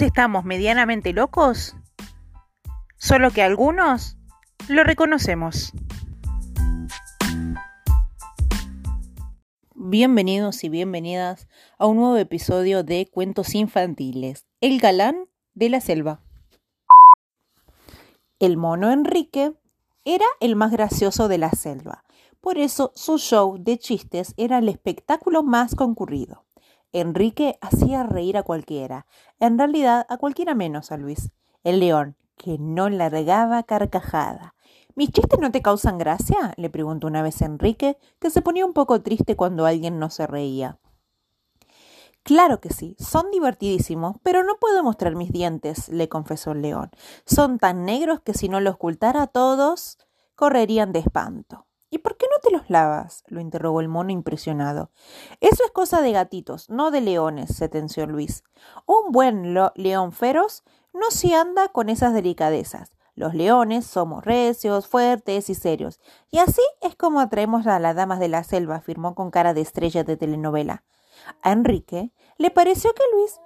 Estamos medianamente locos, solo que algunos lo reconocemos. Bienvenidos y bienvenidas a un nuevo episodio de Cuentos Infantiles, El galán de la selva. El mono Enrique era el más gracioso de la selva, por eso su show de chistes era el espectáculo más concurrido. Enrique hacía reír a cualquiera, en realidad a cualquiera menos a Luis, el león, que no largaba carcajada. ¿Mis chistes no te causan gracia? le preguntó una vez Enrique, que se ponía un poco triste cuando alguien no se reía. Claro que sí, son divertidísimos, pero no puedo mostrar mis dientes, le confesó el león. Son tan negros que si no los ocultara todos, correrían de espanto. ¿Y por qué no te los lavas? lo interrogó el mono impresionado. Eso es cosa de gatitos, no de leones, se tensió Luis. Un buen león feroz no se anda con esas delicadezas. Los leones somos recios, fuertes y serios. Y así es como atraemos a las damas de la selva, afirmó con cara de estrella de telenovela. A Enrique le pareció que Luis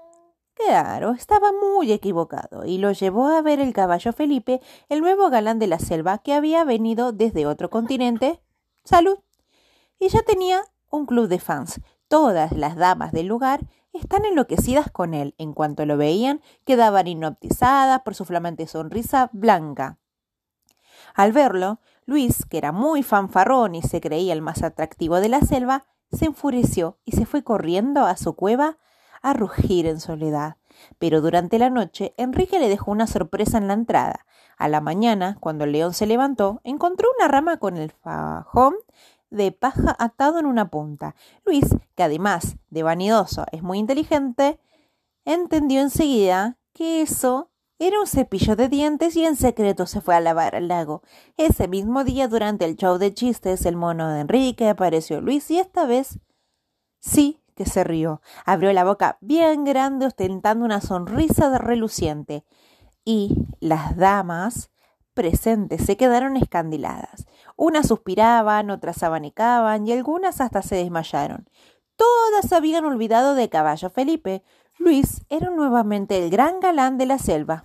Claro, estaba muy equivocado y lo llevó a ver el caballo Felipe, el nuevo galán de la selva que había venido desde otro continente. Salud. Y ya tenía un club de fans. Todas las damas del lugar están enloquecidas con él. En cuanto lo veían, quedaban hipnotizadas por su flamante sonrisa blanca. Al verlo, Luis, que era muy fanfarrón y se creía el más atractivo de la selva, se enfureció y se fue corriendo a su cueva a rugir en soledad. Pero durante la noche Enrique le dejó una sorpresa en la entrada. A la mañana, cuando el león se levantó, encontró una rama con el fajón de paja atado en una punta. Luis, que además de vanidoso es muy inteligente, entendió enseguida que eso era un cepillo de dientes y en secreto se fue a lavar al lago. Ese mismo día, durante el show de chistes, el mono de Enrique apareció Luis y esta vez sí que se rió. Abrió la boca bien grande ostentando una sonrisa de reluciente. Y las damas presentes se quedaron escandiladas. Unas suspiraban, otras abanicaban y algunas hasta se desmayaron. Todas habían olvidado de Caballo Felipe. Luis era nuevamente el gran galán de la selva.